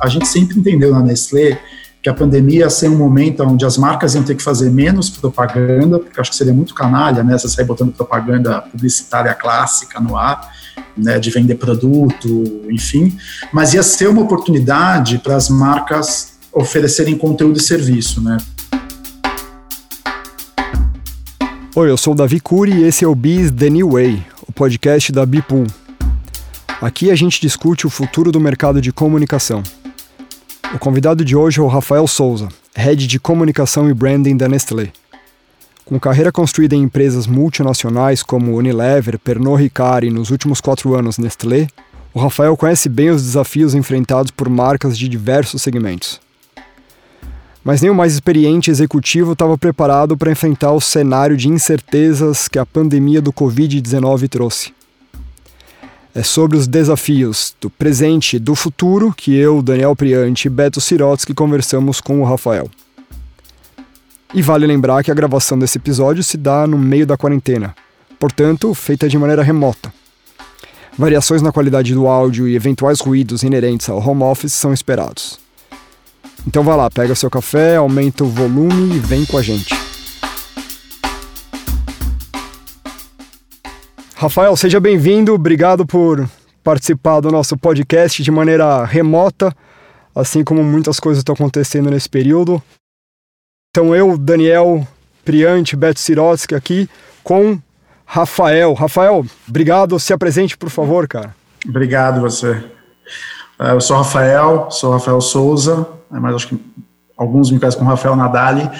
a gente sempre entendeu na Nestlé que a pandemia ia ser um momento onde as marcas iam ter que fazer menos propaganda, porque acho que seria muito canalha, né, você sair botando propaganda publicitária clássica no ar, né, de vender produto, enfim, mas ia ser uma oportunidade para as marcas oferecerem conteúdo e serviço, né. Oi, eu sou o Davi Cury e esse é o Biz The New Way, o podcast da Bipool. Aqui a gente discute o futuro do mercado de comunicação. O convidado de hoje é o Rafael Souza, head de comunicação e branding da Nestlé. Com carreira construída em empresas multinacionais como Unilever, Pernod Ricard e nos últimos quatro anos Nestlé, o Rafael conhece bem os desafios enfrentados por marcas de diversos segmentos. Mas nem o mais experiente executivo estava preparado para enfrentar o cenário de incertezas que a pandemia do Covid-19 trouxe. É sobre os desafios do presente e do futuro que eu, Daniel Priante e Beto Sirotsky conversamos com o Rafael. E vale lembrar que a gravação desse episódio se dá no meio da quarentena, portanto, feita de maneira remota. Variações na qualidade do áudio e eventuais ruídos inerentes ao home office são esperados. Então vá lá, pega seu café, aumenta o volume e vem com a gente. Rafael, seja bem-vindo. Obrigado por participar do nosso podcast de maneira remota, assim como muitas coisas estão acontecendo nesse período. Então eu, Daniel Priante, Beto Sirotsky aqui com Rafael. Rafael, obrigado. Se apresente, por favor, cara. Obrigado você. É, eu sou Rafael, sou Rafael Souza, é, mas acho que alguns me conhecem como Rafael Nadali.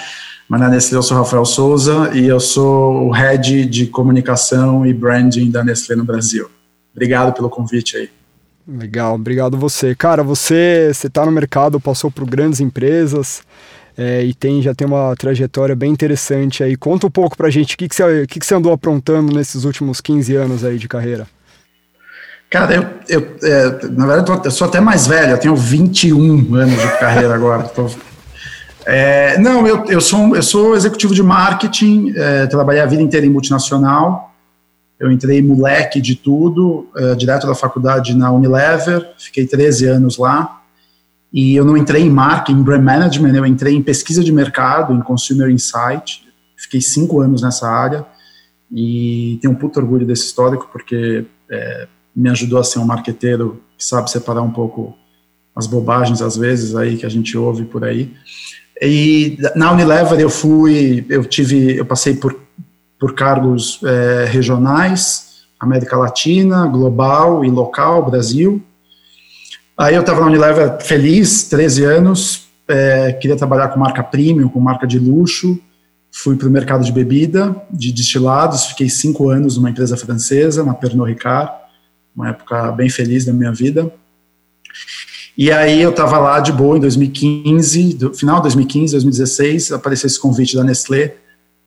Mas na Nestlé eu sou Rafael Souza e eu sou o head de comunicação e branding da Nestlé no Brasil. Obrigado pelo convite aí. Legal, obrigado você. Cara, você está no mercado, passou por grandes empresas é, e tem já tem uma trajetória bem interessante aí. Conta um pouco pra gente o que, que, você, que, que você andou aprontando nesses últimos 15 anos aí de carreira. Cara, eu, eu é, na verdade, eu sou até mais velho, eu tenho 21 anos de carreira agora. Tô é, não, eu, eu, sou, eu sou executivo de marketing, é, trabalhei a vida inteira em multinacional. Eu entrei moleque de tudo, é, direto da faculdade na Unilever, fiquei 13 anos lá. E eu não entrei em marketing, em brand management, eu entrei em pesquisa de mercado, em consumer insight. Fiquei cinco anos nessa área e tenho um puto orgulho desse histórico, porque é, me ajudou a ser um marqueteiro que sabe separar um pouco as bobagens, às vezes, aí que a gente ouve por aí. E na Unilever eu fui, eu tive, eu passei por, por cargos é, regionais, América Latina, global e local, Brasil. Aí eu estava na Unilever feliz, 13 anos, é, queria trabalhar com marca premium, com marca de luxo. Fui para o mercado de bebida, de destilados, fiquei cinco anos numa empresa francesa, na Pernod Ricard, uma época bem feliz da minha vida. E aí eu estava lá de boa em 2015, do final de 2015, 2016, apareceu esse convite da Nestlé.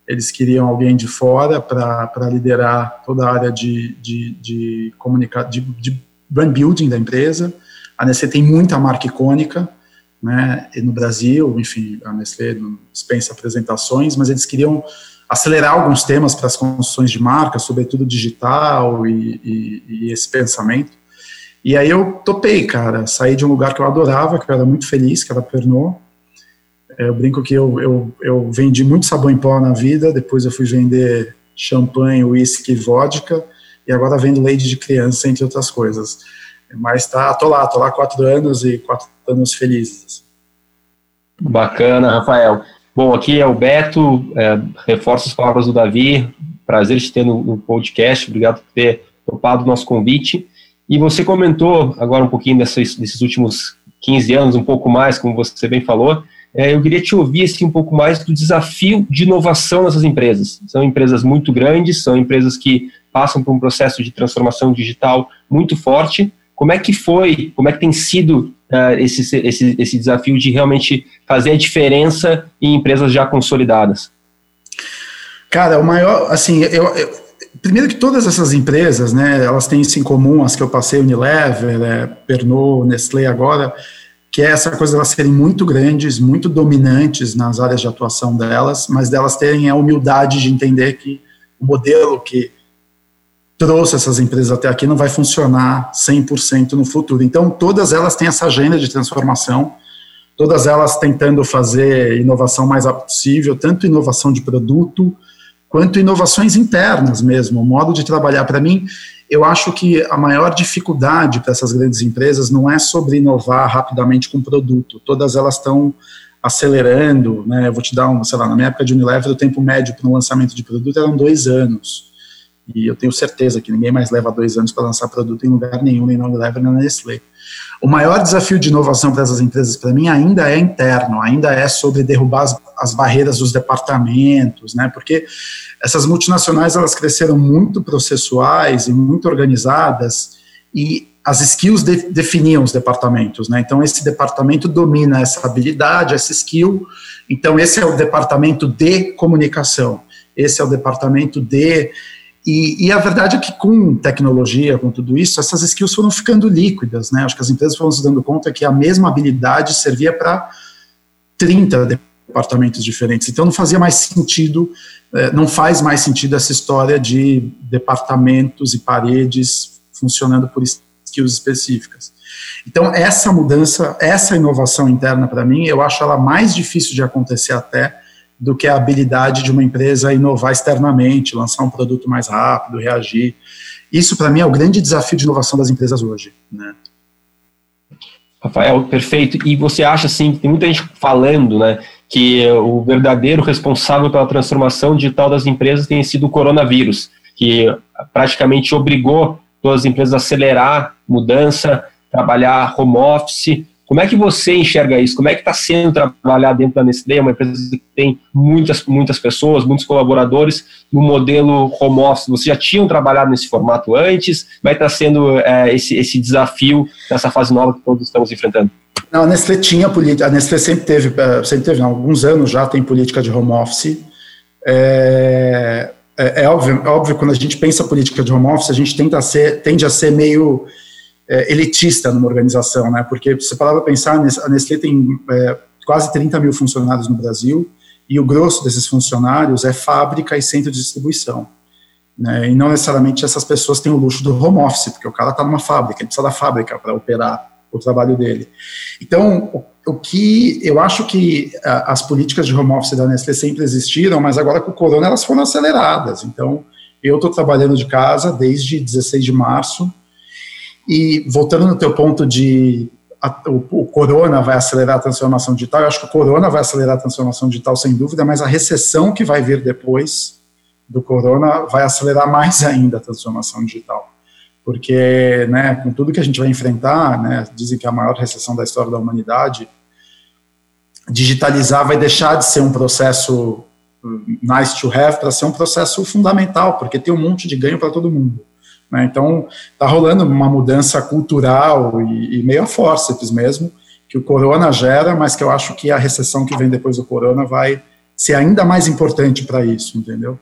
Eles queriam alguém de fora para liderar toda a área de, de, de, de, de brand building da empresa. A Nestlé tem muita marca icônica, né, no Brasil, enfim, a Nestlé dispensa apresentações, mas eles queriam acelerar alguns temas para as construções de marca, sobretudo digital e, e, e esse pensamento. E aí eu topei, cara. Saí de um lugar que eu adorava, que eu era muito feliz, que era Pernod. É, eu brinco que eu, eu, eu vendi muito sabão em pó na vida, depois eu fui vender champanhe, uísque, vodka, e agora vendo leite de criança, entre outras coisas. Mas tá, tô lá, tô lá quatro anos e quatro anos felizes. Bacana, Rafael. Bom, aqui é o Beto, é, reforço as palavras do Davi, prazer te ter no, no podcast, obrigado por ter topado o nosso convite. E você comentou agora um pouquinho desses, últimos 15 anos, um pouco mais, como você bem falou. É, eu queria te ouvir assim, um pouco mais do desafio de inovação nessas empresas. São empresas muito grandes, são empresas que passam por um processo de transformação digital muito forte. Como é que foi, como é que tem sido uh, esse, esse, esse desafio de realmente fazer a diferença em empresas já consolidadas? Cara, o maior, assim, eu, eu primeiro que todas essas empresas, né, elas têm isso em comum, as que eu passei, Unilever, é, Pernod, Nestlé agora, que é essa coisa de elas serem muito grandes, muito dominantes nas áreas de atuação delas, mas delas terem a humildade de entender que o modelo que trouxe essas empresas até aqui não vai funcionar 100% no futuro. Então, todas elas têm essa agenda de transformação, todas elas tentando fazer inovação mais possível, tanto inovação de produto, quanto inovações internas mesmo, o modo de trabalhar. Para mim, eu acho que a maior dificuldade para essas grandes empresas não é sobre inovar rapidamente com produto, todas elas estão acelerando, né, eu vou te dar um, sei lá, na minha época de Unilever, o tempo médio para um lançamento de produto eram dois anos, e eu tenho certeza que ninguém mais leva dois anos para lançar produto em lugar nenhum, nem na Unilever, nem na Nestlé. O maior desafio de inovação para essas empresas, para mim, ainda é interno, ainda é sobre derrubar as, as, barreiras dos departamentos, né? Porque essas multinacionais elas cresceram muito processuais e muito organizadas e as skills de, definiam os departamentos, né? Então esse departamento domina essa habilidade, essa skill. Então esse é o departamento de comunicação. Esse é o departamento de e, e, a verdade é que com tecnologia, com tudo isso, essas skills foram ficando líquidas, né? Acho que as empresas foram se dando conta que a mesma habilidade servia para 30 departamentos diferentes. Então não fazia mais sentido, eh, não faz mais sentido essa história de departamentos e paredes funcionando por skills específicas. Então essa mudança, essa inovação interna para mim, eu acho ela mais difícil de acontecer até do que a habilidade de uma empresa inovar externamente, lançar um produto mais rápido, reagir. Isso, para mim, é o grande desafio de inovação das empresas hoje. Né? Rafael, perfeito. E você acha, assim, tem muita gente falando, né, que o verdadeiro responsável pela transformação digital das empresas tem sido o coronavírus, que praticamente obrigou todas as empresas a acelerar mudança, trabalhar home office, como é que você enxerga isso? Como é que está sendo trabalhar dentro da Nestlé, uma empresa que tem muitas, muitas pessoas, muitos colaboradores, no modelo home office? Vocês já tinham trabalhado nesse formato antes? Como é está sendo é, esse, esse desafio nessa fase nova que todos estamos enfrentando? Não, a Nestlé tinha política, a Nestlé sempre teve, é, sempre teve, não, alguns anos já tem política de home office. É, é, é óbvio, é óbvio, quando a gente pensa política de home office, a gente tenta ser, tende a ser meio é, elitista numa organização, né? Porque se você parar para pensar, a Nestlé tem é, quase 30 mil funcionários no Brasil e o grosso desses funcionários é fábrica e centro de distribuição. Né? E não necessariamente essas pessoas têm o luxo do home office, porque o cara está numa fábrica, ele precisa da fábrica para operar o trabalho dele. Então, o, o que eu acho que a, as políticas de home office da Nestlé sempre existiram, mas agora com o corona elas foram aceleradas. Então, eu estou trabalhando de casa desde 16 de março, e voltando no teu ponto de a, o, o, corona vai acelerar a transformação digital, eu acho que o corona vai acelerar a transformação digital sem dúvida, mas a recessão que vai vir depois do corona vai acelerar mais ainda a transformação digital. Porque, né, com tudo que a gente vai enfrentar, né, dizem que é a maior recessão da história da humanidade, digitalizar vai deixar de ser um processo hum, nice to have para ser um processo fundamental, porque tem um monte de ganho para todo mundo. Né? Então, está rolando uma mudança cultural e, e meio a forceps mesmo, que o corona gera, mas que eu acho que a recessão que vem depois do corona vai ser ainda mais importante para isso, entendeu?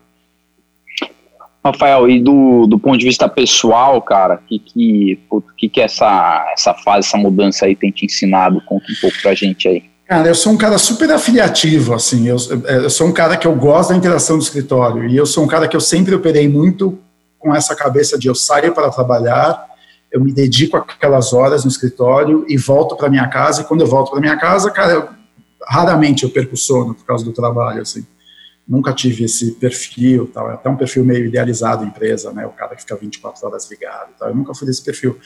Rafael, e do, do ponto de vista pessoal, cara, o que, que, que, que essa, essa fase, essa mudança aí tem te ensinado? Conta um pouco pra gente aí. Cara, eu sou um cara super afiliativo, assim, eu, eu sou um cara que eu gosto da interação do escritório, e eu sou um cara que eu sempre operei muito com essa cabeça de eu saio para trabalhar, eu me dedico aquelas horas no escritório e volto para minha casa. E quando eu volto para minha casa, cara, eu, raramente eu perco sono por causa do trabalho, assim. Nunca tive esse perfil, tal. É até um perfil meio idealizado empresa, né? O cara que fica 24 horas ligado, tal. Eu nunca fui desse perfil.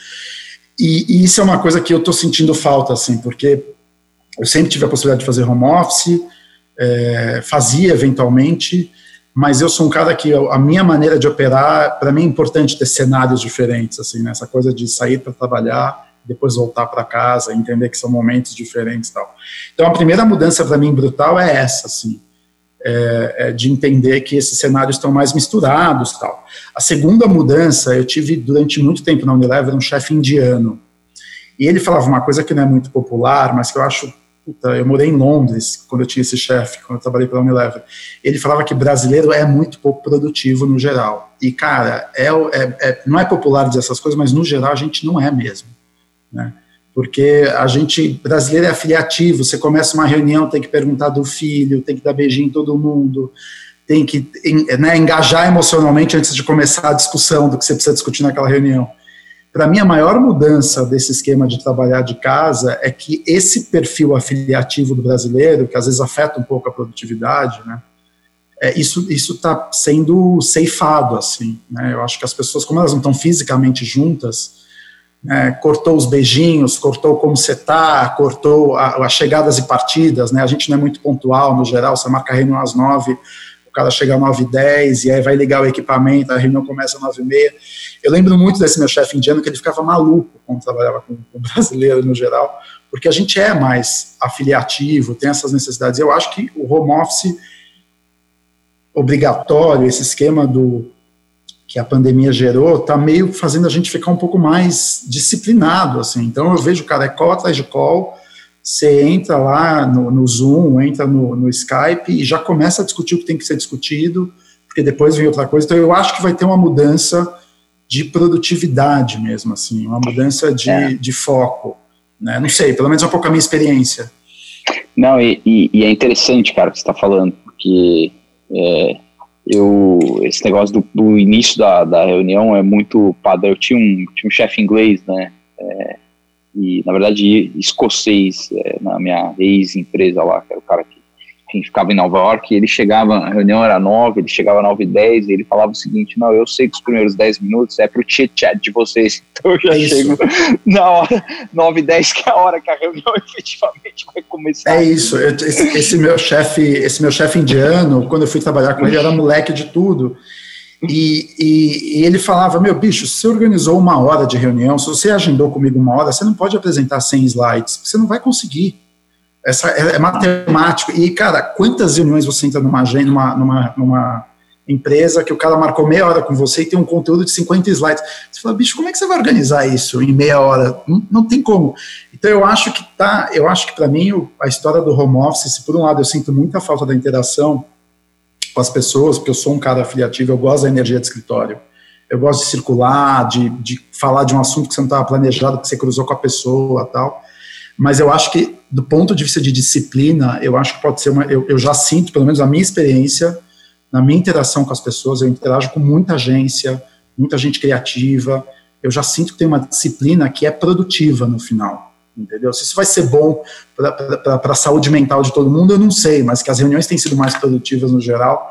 E, e isso é uma coisa que eu estou sentindo falta, assim, porque eu sempre tive a possibilidade de fazer home office, é, fazia eventualmente, mas eu sou um cara que a minha maneira de operar, para mim é importante ter cenários diferentes, assim, né? essa coisa de sair para trabalhar, depois voltar para casa, entender que são momentos diferentes, tal. Então a primeira mudança para mim brutal é essa, assim, é, é de entender que esses cenários estão mais misturados, tal. A segunda mudança, eu tive durante muito tempo na Unilever um chefe indiano, e ele falava uma coisa que não é muito popular, mas que eu acho Puta, eu morei em Londres quando eu tinha esse chefe, quando eu trabalhei pela Unilever. Ele falava que brasileiro é muito pouco produtivo no geral. E, cara, é, é, é, não é popular dizer essas coisas, mas no geral a gente não é mesmo. Né? Porque a gente, brasileiro é afiliativo, você começa uma reunião, tem que perguntar do filho, tem que dar beijinho em todo mundo, tem que né, engajar emocionalmente antes de começar a discussão do que você precisa discutir naquela reunião. Para mim, a maior mudança desse esquema de trabalhar de casa é que esse perfil afiliativo do brasileiro, que às vezes afeta um pouco a produtividade, né, é, isso está sendo ceifado, assim, né, eu acho que as pessoas, como elas não estão fisicamente juntas, né, cortou os beijinhos, cortou como você está, cortou as chegadas e partidas, né, a gente não é muito pontual no geral, você marca reunião às nove, o cara chega às 9 h 10 e aí vai ligar o equipamento, a reunião começa às 9 h 30 Eu lembro muito desse meu chefe indiano que ele ficava maluco quando trabalhava com, com brasileiro no geral, porque a gente é mais afiliativo, tem essas necessidades. Eu acho que o home office obrigatório, esse esquema do que a pandemia gerou, está meio fazendo a gente ficar um pouco mais disciplinado, assim. Então eu vejo o cara é call atrás de call, você entra lá no, no Zoom, entra no, no, Skype e já começa a discutir o que tem que ser discutido, porque depois vem outra coisa. Então, eu acho que vai ter uma mudança de produtividade mesmo, assim, uma mudança de, é. de foco. Né? Não sei, pelo menos é um pouco a minha experiência. Não, e, e, e é interessante, cara, o que você está falando, porque é, eu, esse negócio do, do início da, da, reunião é muito padrão. Eu tinha um, tinha um chefe inglês, né? É, e na verdade escocês é, na minha ex-empresa lá, que era o cara que enfim, ficava em Nova York, ele chegava, a reunião era nove, ele chegava às nove e dez, e ele falava o seguinte, não, eu sei que os primeiros dez minutos é pro chit-chat de vocês, então eu já é chego na hora, nove e dez, que é a hora que a reunião efetivamente vai começar. É isso, esse, esse meu chefe, esse meu chefe indiano, quando eu fui trabalhar com ele, era moleque de tudo, e, e, e, ele falava: Meu bicho, se você organizou uma hora de reunião, se você agendou comigo uma hora, você não pode apresentar 100 slides, você não vai conseguir. Essa é, é matemático. E, cara, quantas reuniões você entra numa, numa, numa, numa empresa que o cara marcou meia hora com você e tem um conteúdo de 50 slides? Você fala, bicho, como é que você vai organizar isso em meia hora? Não, não tem como. Então, eu acho que tá, eu acho que para mim a história do home office, se por um lado eu sinto muita falta da interação com as pessoas, porque eu sou um cara afiliativo, eu gosto da energia de escritório. Eu gosto de circular, de, de falar de um assunto que você não estava planejado, que você cruzou com a pessoa tal. Mas eu acho que, do ponto de vista de disciplina, eu acho que pode ser uma. Eu, eu já sinto, pelo menos a minha experiência, na minha interação com as pessoas, eu interajo com muita agência, muita gente criativa. Eu já sinto que tem uma disciplina que é produtiva no final entendeu? Se isso vai ser bom para a saúde mental de todo mundo, eu não sei, mas que as reuniões têm sido mais produtivas no geral,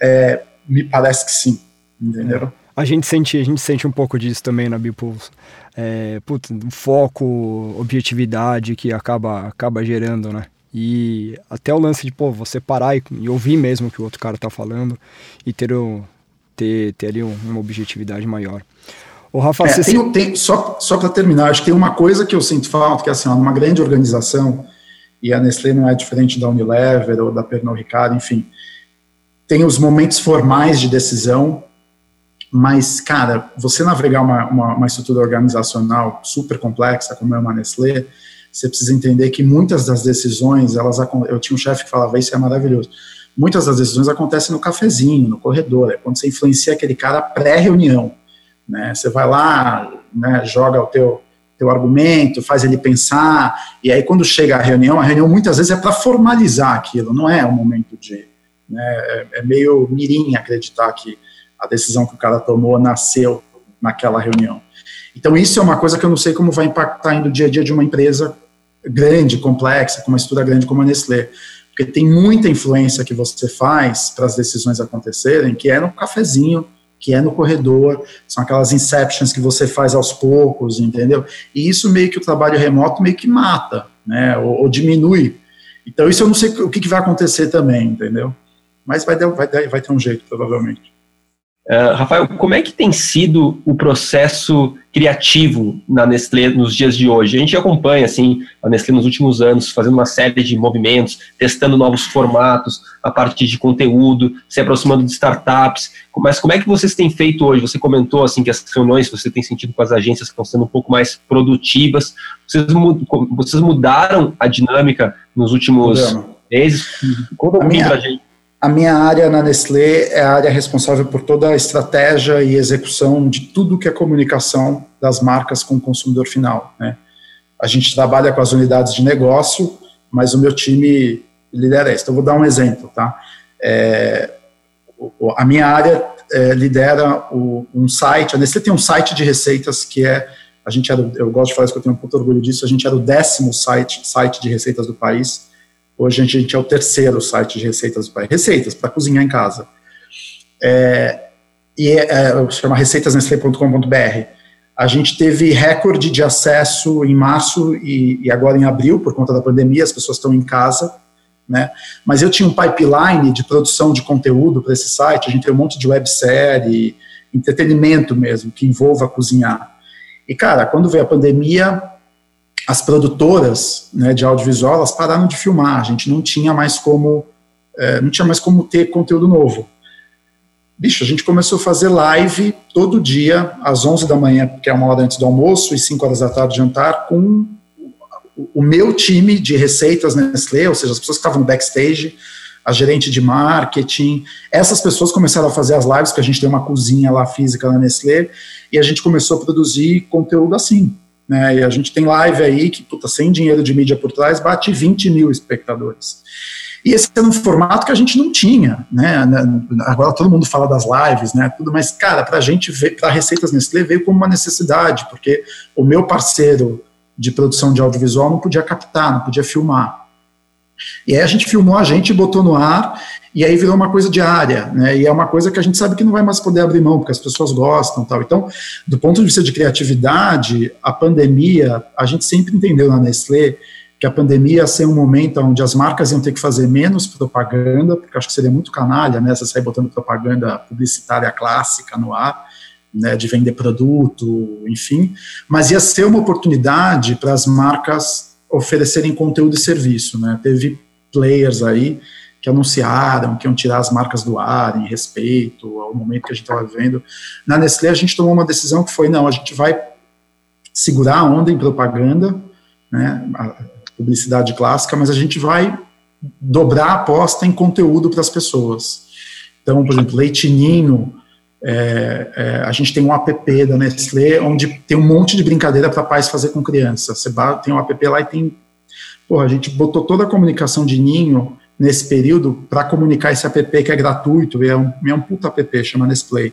é, me parece que sim, entendeu? É. A gente sente, a gente sente um pouco disso também na Bipulse. É, putz, foco, objetividade que acaba, acaba gerando, né? E até o lance de, pô, você parar e, e ouvir mesmo o que o outro cara tá falando e ter, ter, ter ali uma objetividade maior. O Rafa, é, tem, tem, só só para terminar, acho que tem uma coisa que eu sinto falta, que é assim, numa grande organização, e a Nestlé não é diferente da Unilever ou da Pernod Ricard, enfim, tem os momentos formais de decisão, mas, cara, você navegar uma, uma, uma estrutura organizacional super complexa, como é uma Nestlé, você precisa entender que muitas das decisões, elas, eu tinha um chefe que falava, isso é maravilhoso, muitas das decisões acontecem no cafezinho, no corredor, é quando você influencia aquele cara pré-reunião, né? Você vai lá, né, joga o teu, teu argumento, faz ele pensar, e aí quando chega a reunião, a reunião muitas vezes é para formalizar aquilo, não é o momento de. Né, é, é, meio mirim acreditar que a decisão que o cara tomou nasceu naquela reunião. Então, isso é uma coisa que eu não sei como vai impactar no dia a dia de uma empresa grande, complexa, com uma estrutura grande como a Nestlé. Porque tem muita influência que você faz para as decisões acontecerem, que é no cafezinho, que é no corredor, são aquelas inceptions que você faz aos poucos, entendeu? E isso meio que o trabalho remoto meio que mata, né, ou, ou diminui. Então isso eu não sei o que, que, vai acontecer também, entendeu? Mas vai, vai, vai ter um jeito, provavelmente. Uh, Rafael, como é que tem sido o processo criativo na Nestlé nos dias de hoje? A gente acompanha assim a Nestlé nos últimos anos fazendo uma série de movimentos, testando novos formatos a partir de conteúdo, se aproximando de startups. Mas como é que vocês têm feito hoje? Você comentou assim que as reuniões você tem sentido com as agências estão sendo um pouco mais produtivas. Vocês, vocês mudaram a dinâmica nos últimos meses? Conta um pouquinho para a gente. A minha área na Nestlé é a área responsável por toda a estratégia e execução de tudo que é comunicação das marcas com o consumidor final. Né? A gente trabalha com as unidades de negócio, mas o meu time lidera isso. Então, vou dar um exemplo. Tá? É, a minha área é, lidera o, um site, a Nestlé tem um site de receitas que é, a gente era, eu gosto de falar isso que eu tenho um puto orgulho disso, a gente era o décimo site, site de receitas do país, hoje a gente, é o terceiro site de receitas do receitas para cozinhar em casa. É, e é, é, chama receitasnestlé.com.br. A gente teve recorde de acesso em março e, e agora em abril, por conta da pandemia, as pessoas estão em casa, né? Mas eu tinha um pipeline de produção de conteúdo para esse site, a gente tem um monte de websérie, entretenimento mesmo, que envolva cozinhar. E, cara, quando veio a pandemia, as produtoras né, de audiovisual, elas pararam de filmar, a gente não tinha mais como, é, não tinha mais como ter conteúdo novo. Bicho, a gente começou a fazer live todo dia, às 11 da manhã, que é uma hora antes do almoço, e 5 horas da tarde jantar, com o meu time de receitas Nestlé, ou seja, as pessoas que estavam no backstage, a gerente de marketing, essas pessoas começaram a fazer as lives, que a gente tem uma cozinha lá física na Nestlé, e a gente começou a produzir conteúdo assim. Né, e a gente tem live aí que, puta, sem dinheiro de mídia por trás, bate 20 mil espectadores. E esse era um formato que a gente não tinha, né? Agora todo mundo fala das lives, né? Tudo, mas cara, para a gente, para Receitas Nestlé veio como uma necessidade, porque o meu parceiro de produção de audiovisual não podia captar, não podia filmar. E aí a gente filmou a gente, botou no ar, e aí virou uma coisa diária, né? E é uma coisa que a gente sabe que não vai mais poder abrir mão, porque as pessoas gostam tal. Então, do ponto de vista de criatividade, a pandemia, a gente sempre entendeu na Nestlé que a pandemia ia ser um momento onde as marcas iam ter que fazer menos propaganda, porque acho que seria muito canalha, né? Você sair botando propaganda publicitária clássica no ar né, de vender produto, enfim, mas ia ser uma oportunidade para as marcas oferecerem conteúdo e serviço, né? Teve players aí que anunciaram que iam tirar as marcas do ar em respeito ao momento que a gente estava vivendo. Na Nestlé a gente tomou uma decisão que foi não, a gente vai segurar a onda em propaganda, né, publicidade clássica, mas a gente vai dobrar a aposta em conteúdo para as pessoas. Então, por exemplo, Leite Ninho é, é, a gente tem um app da Nestlé onde tem um monte de brincadeira para pais fazer com criança. Você tem um app lá e tem. Porra, a gente botou toda a comunicação de ninho nesse período para comunicar esse app que é gratuito, é um, é um puta app, chama Nestlé.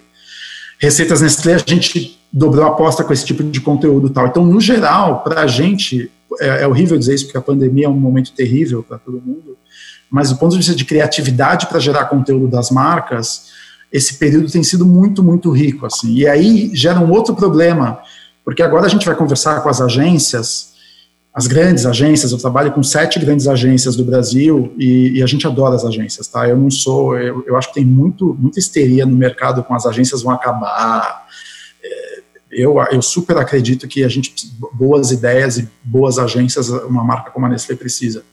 Receitas Nestlé, a gente dobrou a aposta com esse tipo de conteúdo tal. Então, no geral, para a gente, é, é horrível dizer isso, porque a pandemia é um momento terrível para todo mundo, mas do ponto de vista de criatividade para gerar conteúdo das marcas, esse período tem sido muito, muito rico, assim. E aí gera um outro problema, porque agora a gente vai conversar com as agências, as grandes agências, eu trabalho com sete grandes agências do Brasil e, e a gente adora as agências, tá? Eu não sou, eu, eu, acho que tem muito, muita histeria no mercado com as agências vão acabar. É, eu, eu super acredito que a gente, boas ideias e boas agências, uma marca como a Nestlé precisa.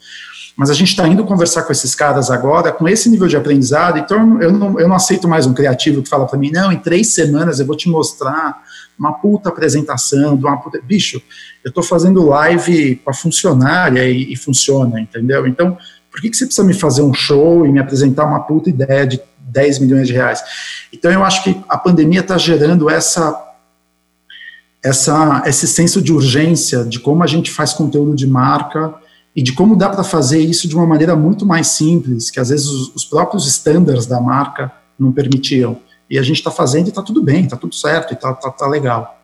Mas a gente está indo conversar com esses caras agora, com esse nível de aprendizado, então eu não, eu não aceito mais um criativo que fala para mim, não, em três semanas eu vou te mostrar uma puta apresentação, uma puta... Bicho, eu estou fazendo live com a funcionária e, e, funciona, entendeu? Então, por que, que você precisa me fazer um show e me apresentar uma puta ideia de 10 milhões de reais? Então, eu acho que a pandemia está gerando essa essa, esse senso de urgência de como a gente faz conteúdo de marca e de como dá para fazer isso de uma maneira muito mais simples, que às vezes os, os próprios estándares da marca não permitiam. E a gente está fazendo e está tudo bem, está tudo certo e está tá, tá legal.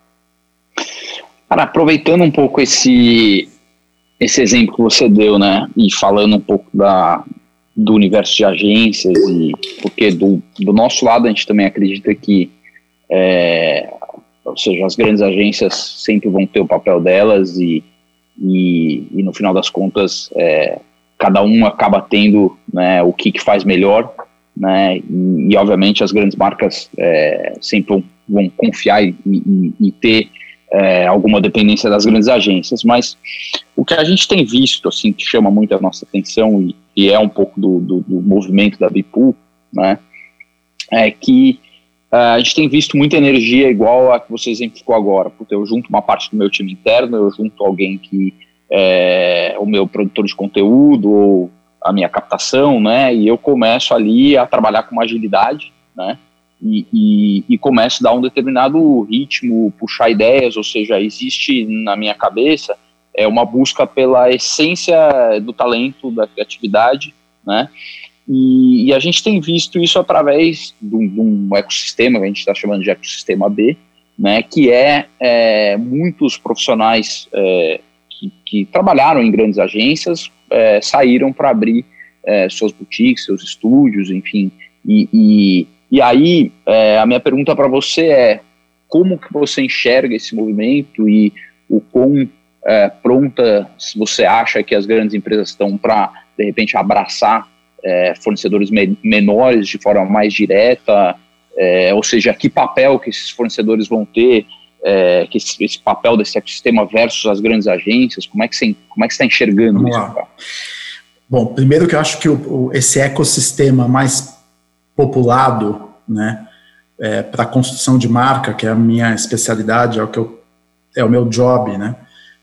Cara, aproveitando um pouco esse, esse exemplo que você deu, né, e falando um pouco da, do universo de agências, e, porque do, do nosso lado a gente também acredita que, é, ou seja, as grandes agências sempre vão ter o papel delas e e, e no final das contas é, cada um acaba tendo né, o que, que faz melhor, né, e, e obviamente as grandes marcas é, sempre vão, vão confiar e, e, e ter é, alguma dependência das grandes agências, mas o que a gente tem visto, assim, que chama muito a nossa atenção e, é um pouco do, do, do movimento da Bipool, né, é que Uh, a gente tem visto muita energia igual a que você exemplificou agora, porque eu junto uma parte do meu time interno, eu junto alguém que é o meu produtor de conteúdo ou a minha captação, né, e eu começo ali a trabalhar com uma agilidade, né, e, e, e começo a dar um determinado ritmo, puxar ideias, ou seja, existe na minha cabeça é uma busca pela essência do talento, da criatividade, né, e, e, a gente tem visto isso através de um, de um ecossistema que a gente está chamando de ecossistema B, né, que é, é muitos profissionais é, que, que, trabalharam em grandes agências é, saíram para abrir é, suas boutiques, seus estúdios, enfim. E, e, e aí é, a minha pergunta para você é como que você enxerga esse movimento e o quão é, pronta você acha que as grandes empresas estão para de repente abraçar é, fornecedores me menores de forma mais direta, é, ou seja, que papel que esses fornecedores vão ter, é, que esse, esse, papel desse ecossistema versus as grandes agências, como é que você como é que está enxergando Vamos isso? Lá. Bom, primeiro que eu acho que o, o, esse ecossistema mais populado, né, é, para a construção de marca, que é a minha especialidade, é o que eu, é o meu job, né,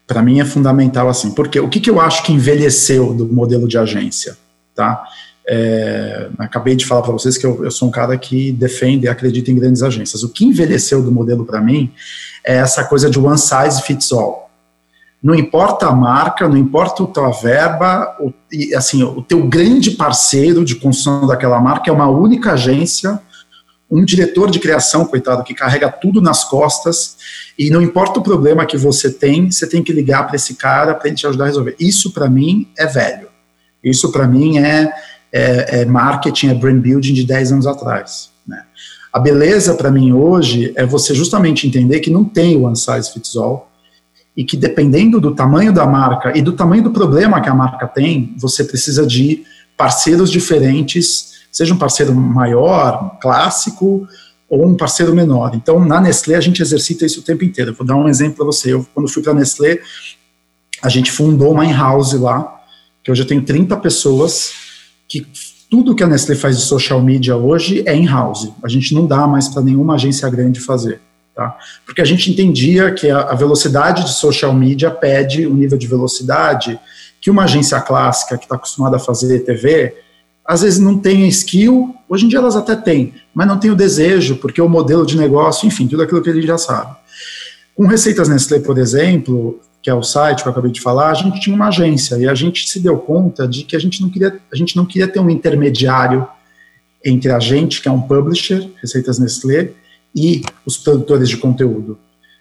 para mim é fundamental assim. Porque o que, que eu acho que envelheceu do modelo de agência, tá? É, acabei de falar para vocês que eu, eu, sou um cara que defende e acredita em grandes agências. O que envelheceu do modelo para mim é essa coisa de one size fits all. Não importa a marca, não importa a tua verba, o, e, assim, o teu grande parceiro de construção daquela marca é uma única agência, um diretor de criação, coitado, que carrega tudo nas costas, e não importa o problema que você tem, você tem que ligar para esse cara para ele te ajudar a resolver. Isso para mim é velho. Isso para mim é é, é marketing, é brand building de 10 anos atrás. Né? A beleza para mim hoje é você justamente entender que não tem one size fits all e que dependendo do tamanho da marca e do tamanho do problema que a marca tem, você precisa de parceiros diferentes, seja um parceiro maior, clássico, ou um parceiro menor. Então, na Nestlé, a gente exercita isso o tempo inteiro. vou dar um exemplo para você. Eu, quando fui para a Nestlé, a gente fundou uma in-house lá, que hoje eu tenho 30 pessoas que tudo que a Nestlé faz de social media hoje é in-house. A gente não dá mais para nenhuma agência grande fazer. Tá? Porque a gente entendia que a, a, velocidade de social media pede um nível de velocidade que uma agência clássica que está acostumada a fazer TV, às vezes não tem skill, hoje em dia elas até têm, mas não tem o desejo, porque o modelo de negócio, enfim, tudo aquilo que a gente já sabe. Com Receitas Nestlé, por exemplo, que é o site que eu acabei de falar, a gente tinha uma agência e a gente se deu conta de que a gente não queria, a gente não queria ter um intermediário entre a gente, que é um publisher, Receitas Nestlé, e os produtores de conteúdo.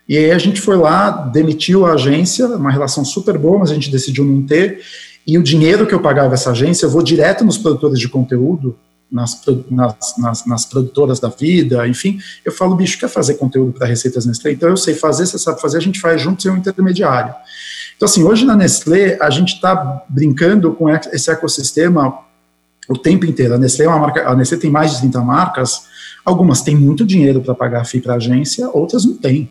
E aí a gente foi lá, demitiu a agência, uma relação super boa, mas a gente decidiu não ter, e o dinheiro que eu pagava essa agência, eu vou direto nos produtores de conteúdo, nas, nas, nas, nas, produtoras da vida, enfim, eu falo, bicho, quer fazer conteúdo para receitas Nestlé? Então eu sei fazer, você sabe fazer, a gente faz junto sem um intermediário. Então, assim, hoje na Nestlé, a gente está brincando com esse ecossistema o tempo inteiro. A Nestlé, é uma marca, a Nestlé tem mais de 30 marcas, algumas têm muito dinheiro para pagar a FII para agência, outras não têm.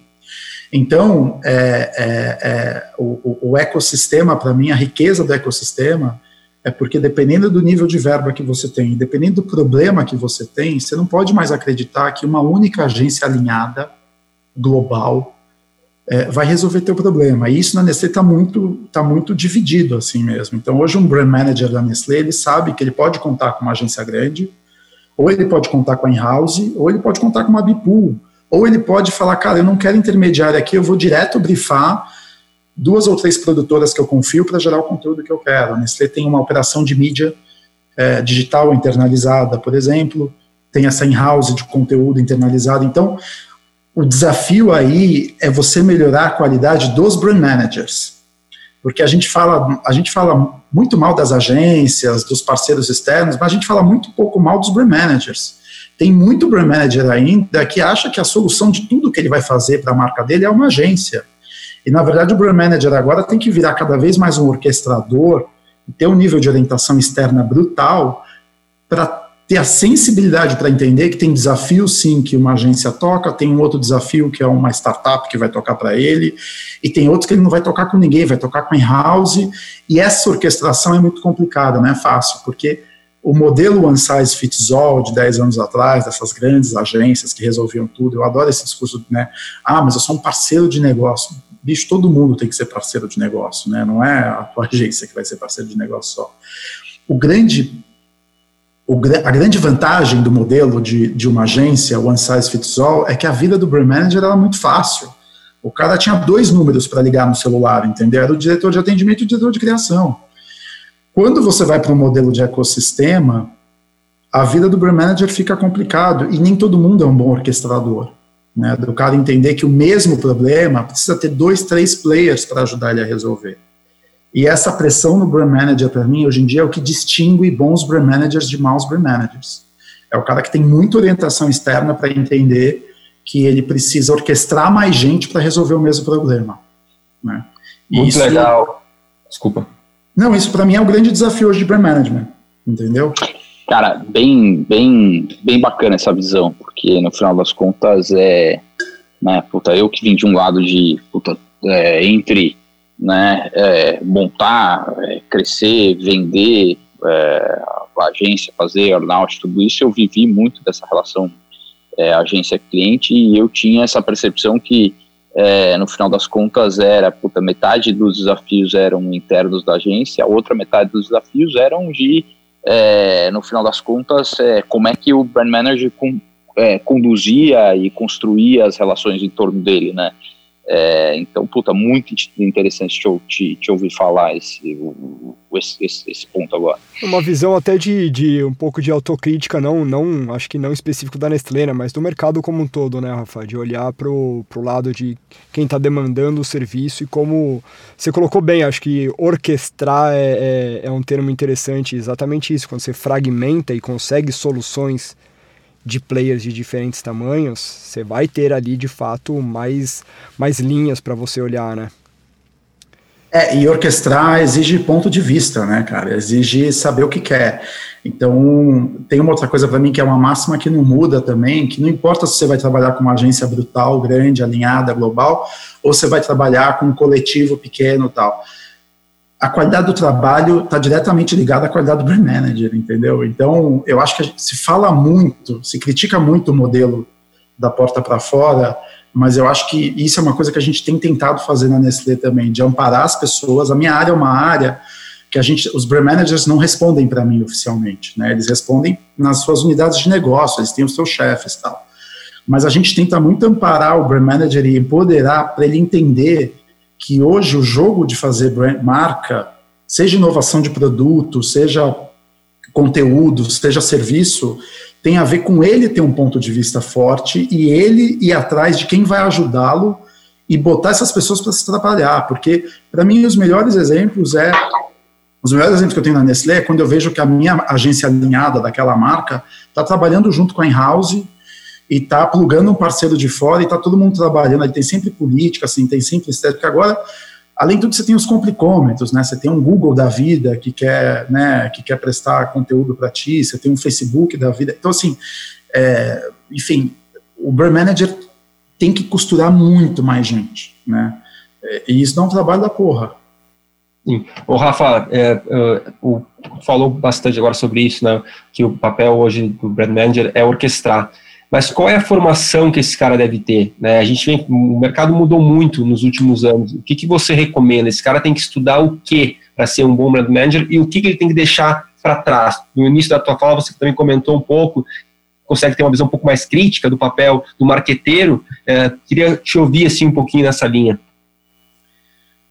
Então, é, é, é, o, o ecossistema, para mim, a riqueza do ecossistema é porque dependendo do nível de verba que você tem, dependendo do problema que você tem, você não pode mais acreditar que uma única agência alinhada, global, é, vai resolver teu problema. E isso na Nestlé está muito, tá muito dividido assim mesmo. Então hoje um brand manager da Nestlé, ele sabe que ele pode contar com uma agência grande, ou ele pode contar com a in-house, ou ele pode contar com uma bipool, ou ele pode falar, cara, eu não quero intermediário aqui, eu vou direto brifar duas ou três produtoras que eu confio para gerar o conteúdo que eu quero. A Nestlé tem uma operação de mídia é, digital internalizada, por exemplo, tem essa in-house de conteúdo internalizado. Então, o desafio aí é você melhorar a qualidade dos brand managers. Porque a gente fala, a gente fala muito mal das agências, dos parceiros externos, mas a gente fala muito pouco mal dos brand managers. Tem muito brand manager ainda que acha que a solução de tudo que ele vai fazer para a marca dele é uma agência. E, na verdade, o Brand Manager agora tem que virar cada vez mais um orquestrador e ter um nível de orientação externa brutal para ter a sensibilidade para entender que tem desafios, sim, que uma agência toca, tem um outro desafio que é uma startup que vai tocar para ele, e tem outros que ele não vai tocar com ninguém, vai tocar com in-house, e essa orquestração é muito complicada, não é fácil, porque o modelo one size fits all de 10 anos atrás, dessas grandes agências que resolviam tudo, eu adoro esse discurso, né? Ah, mas eu sou um parceiro de negócio. Bicho, todo mundo tem que ser parceiro de negócio, né? Não é a tua agência que vai ser parceiro de negócio só. O grande, o, a grande vantagem do modelo de, de uma agência one size fits all é que a vida do brand manager era muito fácil. O cara tinha dois números para ligar no celular, entendeu? Era o diretor de atendimento e o diretor de criação. Quando você vai para um modelo de ecossistema, a vida do brand manager fica complicado e nem todo mundo é um bom orquestrador. Né, do cara entender que o mesmo problema precisa ter dois, três players para ajudar ele a resolver. E essa pressão no brand manager, para mim, hoje em dia, é o que distingue bons brand managers de maus brand managers. É o cara que tem muita orientação externa para entender que ele precisa orquestrar mais gente para resolver o mesmo problema. Né? Muito isso, legal. Desculpa. Não, isso para mim é o grande desafio hoje de brand management, entendeu? Cara, bem, bem, bem bacana essa visão, porque no final das contas é, né, puta, eu que vim de um lado de, puta, é, entre, né, é, montar, é, crescer, vender, é, a agência, fazer earnout, tudo isso, eu vivi muito dessa relação é, agência-cliente e eu tinha essa percepção que é, no final das contas era puta, metade dos desafios eram internos da agência, a outra metade dos desafios eram de é, no final das contas é, como é que o brand manager com, é, conduzia e construía as relações em torno dele, né? É, então, puta, muito interessante te, te, te ouvir falar esse, o, esse, esse, esse, ponto agora. Uma visão até de, de um pouco de autocrítica, não, não acho que não específico da Nestlé, né, mas do mercado como um todo, né, Rafa? De olhar pro, pro lado de quem está demandando o serviço e como você colocou bem, acho que orquestrar é, é, é um termo interessante, exatamente isso, quando você fragmenta e consegue soluções de players de diferentes tamanhos, você vai ter ali de fato mais, mais linhas para você olhar, né? É, e orquestrar exige ponto de vista, né, cara? Exige saber o que quer. Então, tem uma outra coisa para mim que é uma máxima que não muda também, que não importa se você vai trabalhar com uma agência brutal, grande, alinhada, global, ou você vai trabalhar com um coletivo pequeno tal a qualidade do trabalho está diretamente ligada à qualidade do brand manager, entendeu? Então, eu acho que se fala muito, se critica muito o modelo da porta para fora, mas eu acho que isso é uma coisa que a gente tem tentado fazer na Nestlé também, de amparar as pessoas. A minha área é uma área que a gente, os brand managers não respondem para mim oficialmente, né? Eles respondem nas suas unidades de negócio, eles têm os seus chefes, tal. Mas a gente tenta muito amparar o brand manager e empoderar para ele entender que hoje o jogo de fazer brand, marca, seja inovação de produto, seja conteúdo, seja serviço, tem a ver com ele ter um ponto de vista forte e ele ir atrás de quem vai ajudá-lo e botar essas pessoas para se trabalhar, porque para mim os melhores exemplos é os melhores exemplos que eu tenho na Nestlé é quando eu vejo que a minha agência alinhada daquela marca está trabalhando junto com a in-house e tá plugando um parceiro de fora e tá todo mundo trabalhando. Aí tem sempre política, assim, tem sempre estética. Agora, além de tudo, você tem os complicômetros, né? Você tem um Google da vida que quer, né, que quer prestar conteúdo para ti, você tem um Facebook da vida. Então, assim, é, enfim, o Brand Manager tem que costurar muito mais gente, né? E isso dá um trabalho da porra. Sim. O Rafa, é, é, o, falou bastante agora sobre isso, né? Que o papel hoje do Brand Manager é orquestrar. Mas qual é a formação que esse cara deve ter? Né? A gente vem, o mercado mudou muito nos últimos anos. O que, que você recomenda? Esse cara tem que estudar o que para ser um bom brand manager e o que, que ele tem que deixar para trás? No início da tua fala, você também comentou um pouco, consegue ter uma visão um pouco mais crítica do papel do marqueteiro. É, queria te ouvir assim um pouquinho nessa linha.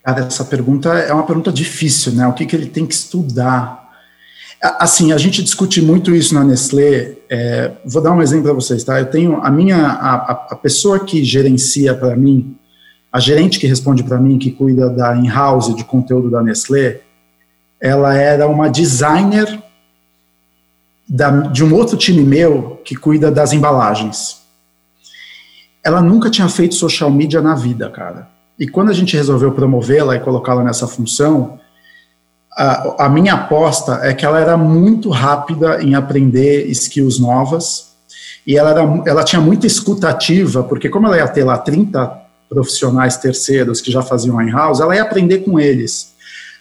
Cara, essa pergunta é uma pergunta difícil, né? O que, que ele tem que estudar? Assim, a gente discute muito isso na Nestlé. É, vou dar um exemplo para vocês, tá? Eu tenho a minha, a, a pessoa que gerencia para mim, a gerente que responde para mim, que cuida da in-house de conteúdo da Nestlé, ela era uma designer da, de um outro time meu que cuida das embalagens. Ela nunca tinha feito social media na vida, cara. E quando a gente resolveu promovê-la e colocá-la nessa função, a, a, minha aposta é que ela era muito rápida em aprender skills novas e ela, era, ela tinha muita escutativa, porque como ela ia ter lá 30 profissionais terceiros que já faziam in-house, ela ia aprender com eles.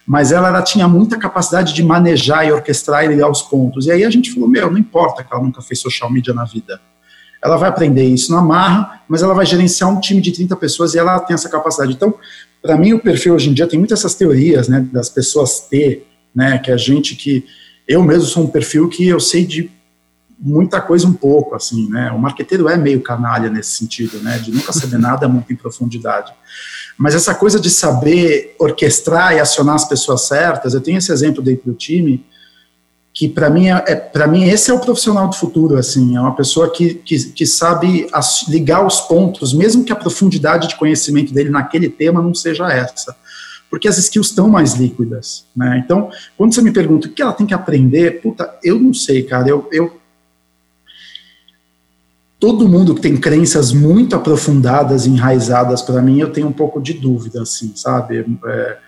Mas ela, ela, tinha muita capacidade de manejar e orquestrar e ligar os pontos. E aí a gente falou, meu, não importa que ela nunca fez social media na vida. Ela vai aprender isso na marra, mas ela vai gerenciar um time de 30 pessoas e ela tem essa capacidade. Então, para mim, o perfil hoje em dia tem muitas essas teorias, né, das pessoas ter, né, que a gente que eu mesmo sou um perfil que eu sei de muita coisa um pouco, assim, né? O marqueteiro é meio canalha nesse sentido, né? De nunca saber nada muito em profundidade. Mas essa coisa de saber orquestrar e acionar as pessoas certas, eu tenho esse exemplo dentro do time. Que para mim é, é para mim esse é o profissional do futuro assim é uma pessoa que, que, que sabe as, ligar os pontos mesmo que a profundidade de conhecimento dele naquele tema não seja essa porque as skills estão mais líquidas né? Então quando você me pergunta o que ela tem que aprender puta eu não sei cara eu, eu todo mundo que tem crenças muito aprofundadas enraizadas para mim eu tenho um pouco de dúvida assim sabe? É,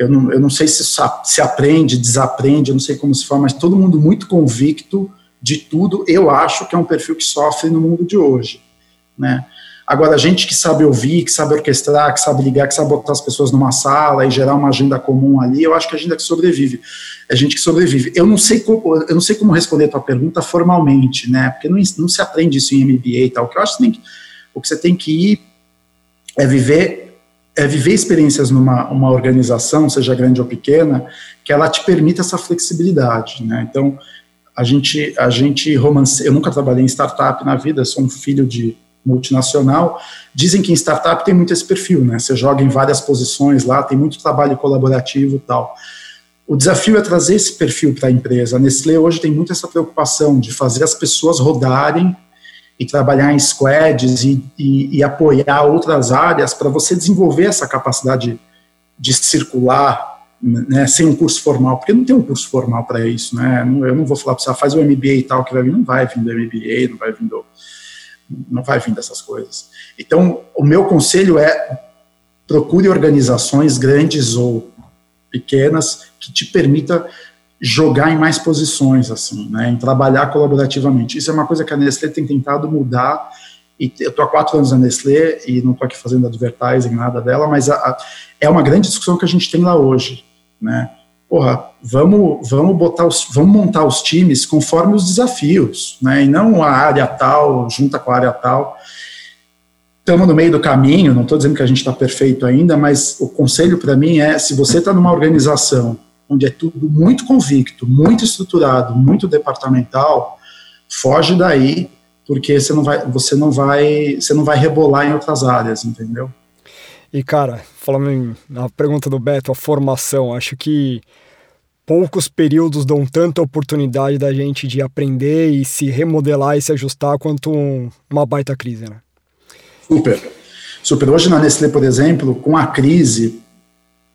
eu não, eu não sei se se aprende, desaprende, eu não sei como se fala, mas todo mundo muito convicto de tudo, eu acho que é um perfil que sofre no mundo de hoje, né? Agora, a gente que sabe ouvir, que sabe orquestrar, que sabe ligar, que sabe botar as pessoas numa sala e gerar uma agenda comum ali, eu acho que a agenda que sobrevive. É gente que sobrevive. Eu não sei como, eu não sei como responder a tua pergunta formalmente, né? Porque não, não se aprende isso em MBA e tal. O que eu acho que, que o que você tem que ir é viver é viver experiências numa uma organização, seja grande ou pequena, que ela te permita essa flexibilidade, né? Então, a gente, a gente romance, eu nunca trabalhei em startup na vida, sou um filho de multinacional. Dizem que em startup tem muito esse perfil, né? Você joga em várias posições lá, tem muito trabalho colaborativo e tal. O desafio é trazer esse perfil para a empresa. A Nestlé hoje tem muito essa preocupação de fazer as pessoas rodarem e trabalhar em squads e, e, e apoiar outras áreas para você desenvolver essa capacidade de circular né, sem um curso formal, porque não tem um curso formal para isso, né? Eu não vou falar para você, ah, faz o MBA e tal, que vai vir, não vai vir do MBA, não vai vir do, não vai vir dessas coisas. Então, o meu conselho é procure organizações grandes ou pequenas que te permita jogar em mais posições, assim, né, em trabalhar colaborativamente. Isso é uma coisa que a Nestlé tem tentado mudar, e eu estou há quatro anos na Nestlé, e não estou aqui fazendo advertising, nada dela, mas a, a, é uma grande discussão que a gente tem lá hoje, né, porra, vamos, vamos botar os, vamos montar os times conforme os desafios, né, e não a área tal, junta com a área tal, estamos no meio do caminho, não estou dizendo que a gente está perfeito ainda, mas o conselho para mim é, se você está numa organização onde é tudo muito convicto, muito estruturado, muito departamental, foge daí, porque você não vai, você não vai, você não vai rebolar em outras áreas, entendeu? E cara, falando na pergunta do Beto, a formação, acho que poucos períodos dão tanta oportunidade da gente de aprender e se remodelar e se ajustar quanto um, uma baita crise, né? Super. Super. Hoje na Nestlé, por exemplo, com a crise,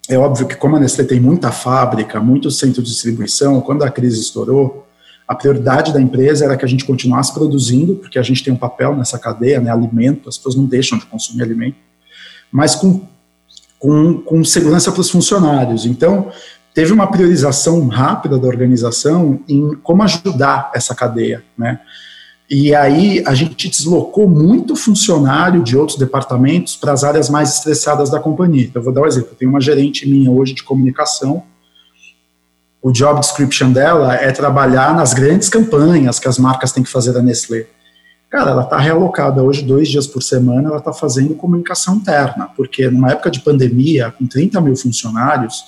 é óbvio que como a Nestlé tem muita fábrica, muito centro de distribuição, quando a crise estourou, a prioridade da empresa era que a gente continuasse produzindo, porque a gente tem um papel nessa cadeia, né, alimento, as pessoas não deixam de consumir alimento, mas com, com, com segurança para os funcionários. Então, teve uma priorização rápida da organização em como ajudar essa cadeia, né, e aí a gente deslocou muito funcionário de outros departamentos para as áreas mais estressadas da companhia. Então, eu vou dar um exemplo. Tenho uma gerente minha hoje de comunicação. O job description dela é trabalhar nas grandes campanhas que as marcas têm que fazer da Nestlé. Cara, ela está realocada hoje dois dias por semana, ela está fazendo comunicação interna, porque numa época de pandemia, com 30 mil funcionários,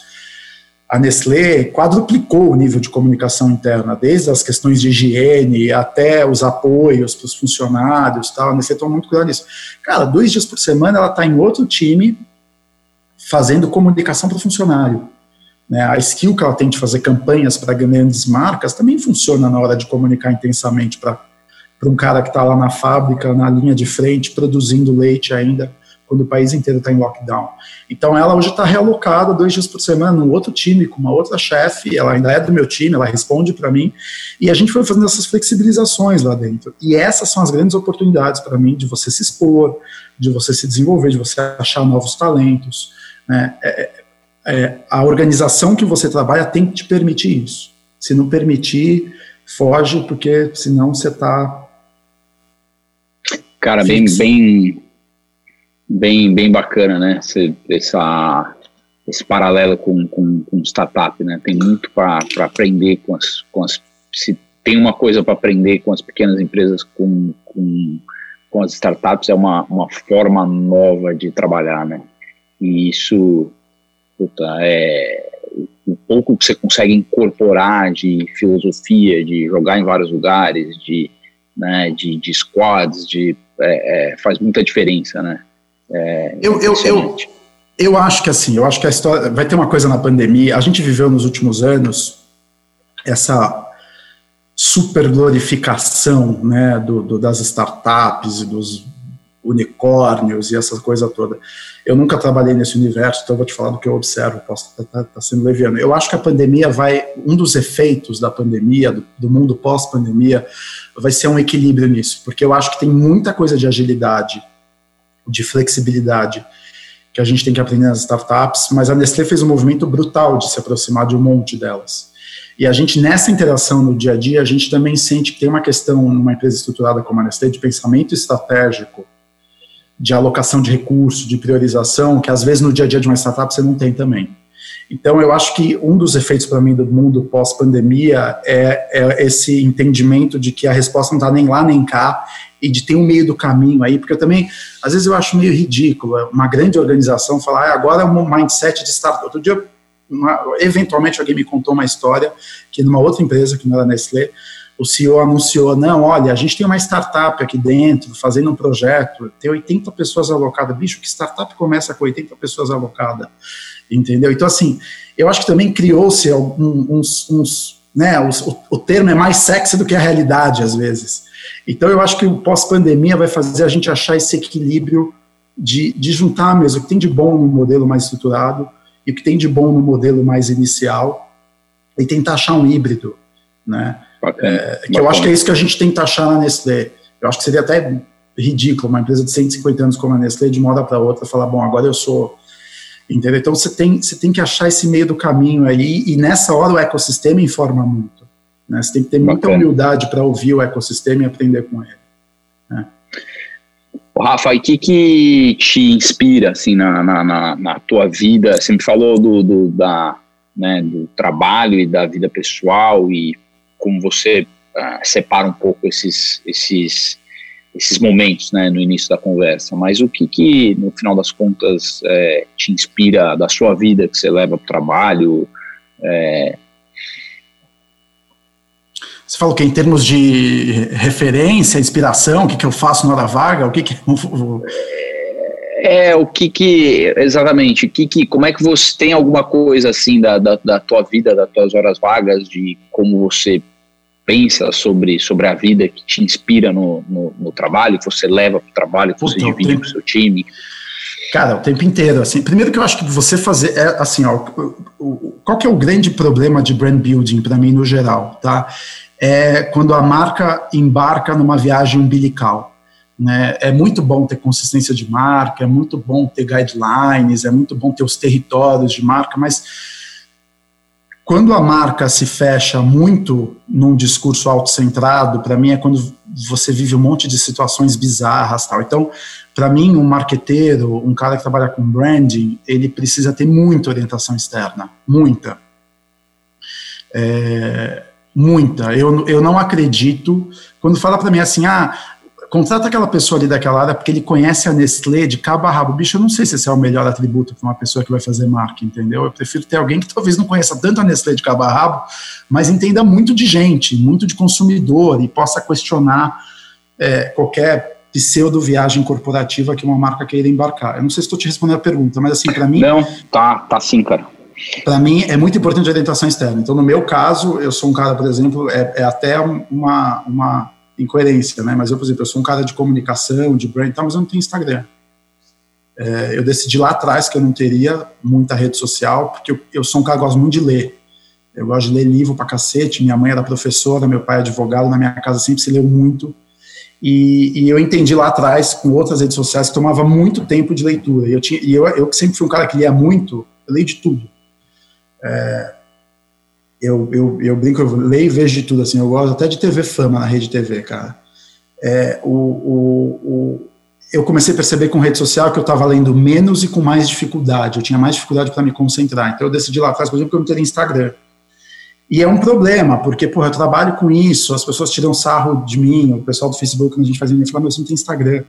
a Nestlé quadruplicou o nível de comunicação interna, desde as questões de higiene até os apoios para os funcionários, tal. A Nestlé toma muito cuidado nisso. Cara, dois dias por semana ela está em outro time fazendo comunicação para o funcionário. Né? A skill que ela tem de fazer campanhas para grandes marcas também funciona na hora de comunicar intensamente para um cara que está lá na fábrica, na linha de frente, produzindo leite ainda quando o país inteiro está em lockdown. Então ela hoje está realocada dois dias por semana num outro time, com uma outra chefe, ela ainda é do meu time, ela responde para mim, e a gente foi fazendo essas flexibilizações lá dentro. E essas são as grandes oportunidades para mim de você se expor, de você se desenvolver, de você achar novos talentos. Né? É, é, é a organização que você trabalha tem que te permitir isso. Se não permitir, foge, porque senão você está. Cara, bem, bem, bem, bem bacana, né? Esse, essa, esse paralelo com, com, com startup, né? Tem muito para aprender com as, com as. Se tem uma coisa para aprender com as pequenas empresas, com, com, com as startups, é uma, uma forma nova de trabalhar, né? E isso, puta, é. O pouco que você consegue incorporar de filosofia, de jogar em vários lugares, de, né, de, de squads, de, é, é, faz muita diferença, né? É eu, eu, eu, eu acho que assim, eu acho que a história vai ter uma coisa na pandemia. A gente viveu nos últimos anos essa super glorificação né, do, do, das startups e dos unicórnios e essa coisa toda. Eu nunca trabalhei nesse universo, então eu vou te falar do que eu observo, posso estar tá, tá, tá sendo leviano. Eu acho que a pandemia vai, um dos efeitos da pandemia, do, do mundo pós-pandemia, vai ser um equilíbrio nisso, porque eu acho que tem muita coisa de agilidade, de flexibilidade, que a gente tem que aprender nas startups, mas a Nestlé fez um movimento brutal de se aproximar de um monte delas. E a gente, nessa interação no dia a dia, a gente também sente que tem uma questão numa empresa estruturada como a Nestlé de pensamento estratégico, de alocação de recursos, de priorização, que às vezes no dia a dia de uma startup você não tem também. Então, eu acho que um dos efeitos para mim do mundo pós-pandemia é, é, esse entendimento de que a resposta não está nem lá nem cá e de ter um meio do caminho aí, porque eu também, às vezes eu acho meio ridículo uma grande organização falar, ah, agora é um mindset de startup. Outro dia, uma, eventualmente alguém me contou uma história que numa outra empresa, que não era Nestlé, o CEO anunciou, não, olha, a gente tem uma startup aqui dentro, fazendo um projeto, tem 80 pessoas alocadas. Bicho, que startup começa com 80 pessoas alocadas? Entendeu? Então, assim, eu acho que também criou-se uns, uns, né, o, o termo é mais sexy do que a realidade, às vezes. Então, eu acho que o pós-pandemia vai fazer a gente achar esse equilíbrio de, de juntar mesmo o que tem de bom no modelo mais estruturado e o que tem de bom no modelo mais inicial e tentar achar um híbrido, né? É, que eu acho que é isso que a gente que taxar na Nestlé. Eu acho que seria até ridículo uma empresa de 150 anos como a Nestlé, de uma hora para outra, falar, bom, agora eu sou. Entendeu? Então você tem, você tem que achar esse meio do caminho aí, e nessa hora o ecossistema informa muito. Né? Você tem que ter Bacana. muita humildade para ouvir o ecossistema e aprender com ele. Né? Rafa, e o que, que te inspira assim, na, na, na, tua vida? Você me falou do, do, da, né, do trabalho e da vida pessoal e como você uh, separa um pouco esses, esses, esses momentos né, no início da conversa, mas o que, que no final das contas, é, te inspira da sua vida que você leva para o trabalho? É... Você falou que em termos de referência, inspiração, o que, que eu faço na hora vaga, o que, que é, o que que, exatamente, o que que, como é que você tem alguma coisa assim da, da, da tua vida, das tuas horas vagas, de como você pensa sobre, sobre a vida que te inspira no, no, no trabalho, que você leva para o trabalho, que você divide com o seu time? Cara, o tempo inteiro, assim, primeiro que eu acho que você fazer, é assim, ó, qual que é o grande problema de brand building para mim no geral, tá? É quando a marca embarca numa viagem umbilical, né? É muito bom ter consistência de marca, é muito bom ter guidelines, é muito bom ter os territórios de marca, mas quando a marca se fecha muito num discurso autocentrado, para mim é quando você vive um monte de situações bizarras, tal. Então, para mim, um marqueteiro, um cara que trabalha com branding, ele precisa ter muita orientação externa, muita. É, muita. Eu, eu não acredito. Quando fala para mim assim, ah, contrata aquela pessoa ali daquela área porque ele conhece a Nestlé de cabo a rabo. Bicho, eu não sei se esse é o melhor atributo para uma pessoa que vai fazer marca, entendeu? Eu prefiro ter alguém que talvez não conheça tanto a Nestlé de cabo a rabo, mas entenda muito de gente, muito de consumidor e possa questionar é, qualquer pseudo viagem corporativa que uma marca queira embarcar. Eu não sei se estou te respondendo a pergunta, mas assim, para mim... Não, tá, tá sim, cara. Para mim é muito importante a orientação externa. Então, no meu caso, eu sou um cara, por exemplo, é, é até uma, uma incoerência, né? Mas eu, por exemplo, eu sou um cara de comunicação, de brand, tá, mas eu não tenho Instagram. É, eu decidi lá atrás que eu não teria muita rede social, porque eu, eu sou um cara que gosta muito de ler. Eu gosto de ler livro pra cacete. Minha mãe era professora, meu pai é advogado, na minha casa sempre se leu muito. E, e, eu entendi lá atrás, com outras redes sociais, que tomava muito tempo de leitura. E eu, tinha, e eu, eu sempre fui um cara que lia muito, eu leio de tudo. É, eu, eu, eu brinco, eu leio e vejo de tudo, assim, eu gosto até de TV Fama na Rede TV, cara. É, o, o, o, eu comecei a perceber com rede social que eu estava lendo menos e com mais dificuldade, eu tinha mais dificuldade para me concentrar, então eu decidi lá atrás, por exemplo, que eu não teria Instagram. E é um problema, porque, porra, eu trabalho com isso, as pessoas tiram sarro de mim, o pessoal do Facebook, quando a gente fazia, me fala, você não tem Instagram.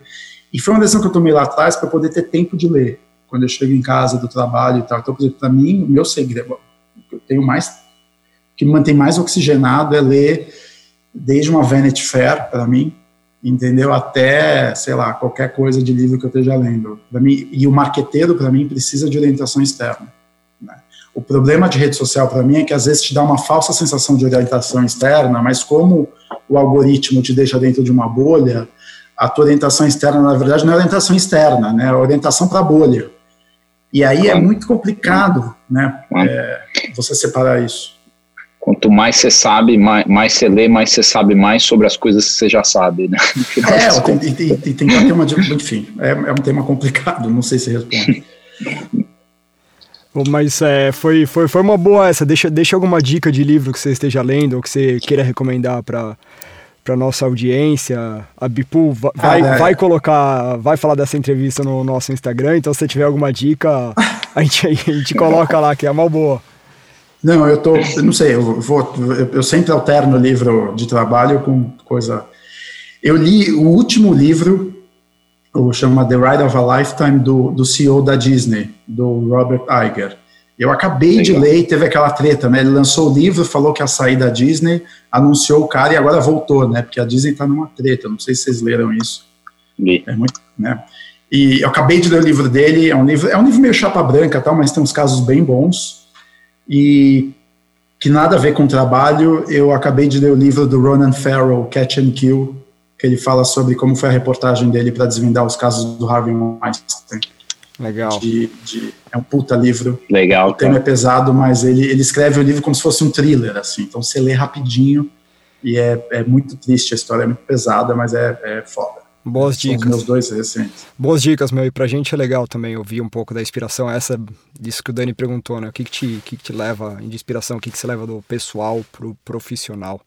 E foi uma decisão que eu tomei lá atrás para poder ter tempo de ler, quando eu chego em casa do trabalho e tal. Então, por exemplo, para mim, o meu segredo, eu tenho mais que me mantém mais oxigenado é ler desde uma Vanity Fair, para mim, entendeu? Até, sei lá, qualquer coisa de livro que eu esteja lendo. Pra mim, e o marqueteiro, para mim, precisa de orientação externa. Né? O problema de rede social para mim é que às vezes te dá uma falsa sensação de orientação externa, mas como o algoritmo te deixa dentro de uma bolha, a tua orientação externa, na verdade, não é orientação externa, né? É orientação para a bolha. E aí é muito complicado, né? É, você separar isso. Quanto mais você sabe, mais, mais você lê, mais você sabe mais sobre as coisas que você já sabe, né? É, tem, tem, tem, tem que ter uma. Enfim, é, é um tema complicado, não sei se responde. Bom, mas é, foi, foi, foi uma boa essa. Deixa, deixa alguma dica de livro que você esteja lendo ou que você queira recomendar para para nossa audiência. A Bipu vai, ah, vai colocar, vai falar dessa entrevista no nosso Instagram. Então, se tiver alguma dica, a gente, a gente coloca lá, que é mal boa. Não, eu tô, não sei, eu vou, eu sempre alterno livro de trabalho com coisa. Eu li o último livro, o chama The Ride of a Lifetime do, do CEO da Disney, do Robert Iger. Eu acabei de ler e teve aquela treta, né? Ele lançou o livro, falou que ia sair da Disney, anunciou o cara e agora voltou, né? Porque a Disney tá numa treta, não sei se vocês leram isso. Li. É muito, né? E eu acabei de ler o livro dele, é um livro, é um livro meio chapa branca, tal, mas tem uns casos bem bons. E que nada a ver com o trabalho, eu acabei de ler o livro do Ronan Farrow, Catch and Kill, que ele fala sobre como foi a reportagem dele para desvendar os casos do Harvey Weinstein. Legal. De, de, é um puta livro. Legal. O tema é pesado, mas ele, ele escreve o livro como se fosse um thriller, assim. Então você lê rapidinho e é, é muito triste, a história é muito pesada, mas é, é foda. Boas São dicas. meus dois recentes. Boas dicas, meu. E pra gente é legal também ouvir um pouco da inspiração. Essa, disso que o Dani perguntou, né? O que, que, te, que, que te leva de inspiração? O que, que você leva do pessoal pro profissional?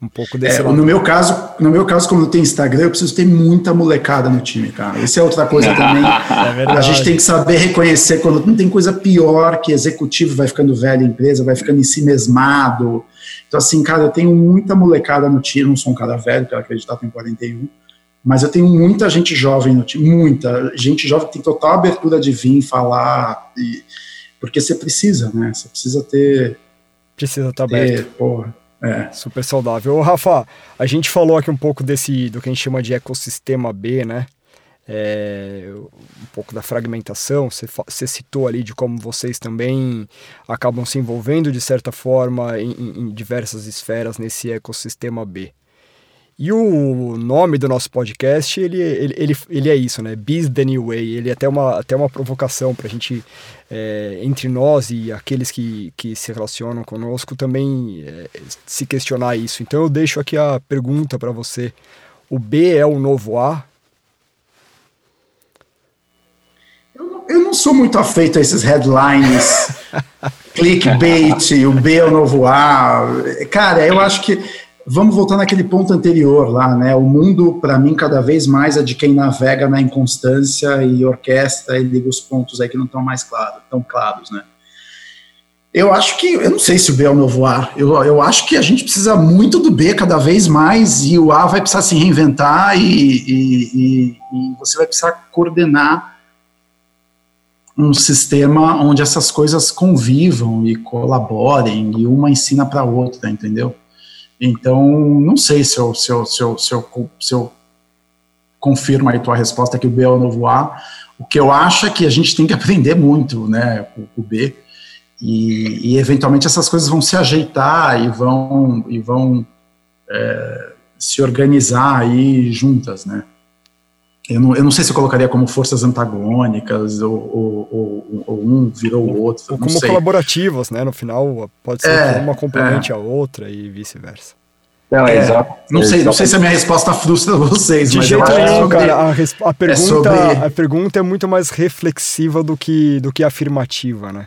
um pouco desse é, lado. No meu caso, no meu caso, como eu tenho Instagram, eu preciso ter muita molecada no time, cara. Isso é outra coisa também. É a gente tem que saber reconhecer quando não tem coisa pior que executivo vai ficando velho, empresa vai ficando em si mesmado. Então, assim, cara, eu tenho muita molecada no time, não sou um cara velho, quero acreditar, tenho 41, mas eu tenho muita gente jovem no time, muita gente jovem que tem total abertura de vir falar, e, porque você precisa, né? Você precisa ter. Precisa estar tá aberto. Porra, é. Super saudável. Ô, Rafa, a gente falou aqui um pouco desse, do que a gente chama de ecossistema B, né? É, um pouco da fragmentação, você, você, citou ali de como vocês também acabam se envolvendo de certa forma em, em diversas esferas nesse ecossistema B. E o nome do nosso podcast, ele, ele, ele, ele é isso, né? Biz the New Way. Ele é até uma, até uma provocação para a gente, é, entre nós e aqueles que, que se relacionam conosco, também é, se questionar isso. Então eu deixo aqui a pergunta para você. O B é o novo A? Eu não sou muito afeito a esses headlines, clickbait, o B é o novo A. Cara, eu acho que Vamos voltar naquele ponto anterior lá, né? O mundo, para mim, cada vez mais é de quem navega na inconstância e orquestra e liga os pontos aí que não estão mais claros, tão claros, né? Eu acho que, eu não sei se o B é o novo A, eu, eu acho que a gente precisa muito do B cada vez mais e o A vai precisar se reinventar e, e, e, e você vai precisar coordenar um sistema onde essas coisas convivam e colaborem e uma ensina para a outra, entendeu? Então, não sei se eu, se eu, se eu, se eu, se eu confirmo aí tua resposta que o B é o novo A. O que eu acho é que a gente tem que aprender muito, né, com o B, e, e, eventualmente essas coisas vão se ajeitar e vão, e vão é, se organizar aí juntas, né. Eu não, eu não sei se eu colocaria como forças antagônicas, ou, ou, ou, ou um virou o outro. Ou como sei. colaborativas, né? No final, pode ser é, que uma complemente é. a outra e vice-versa. Não, é, exato. Não sei, não sei se a minha resposta frustra vocês, De mas jeito nenhum, cara. A, a, pergunta, é sobre... a pergunta é muito mais reflexiva do que, do que afirmativa, né?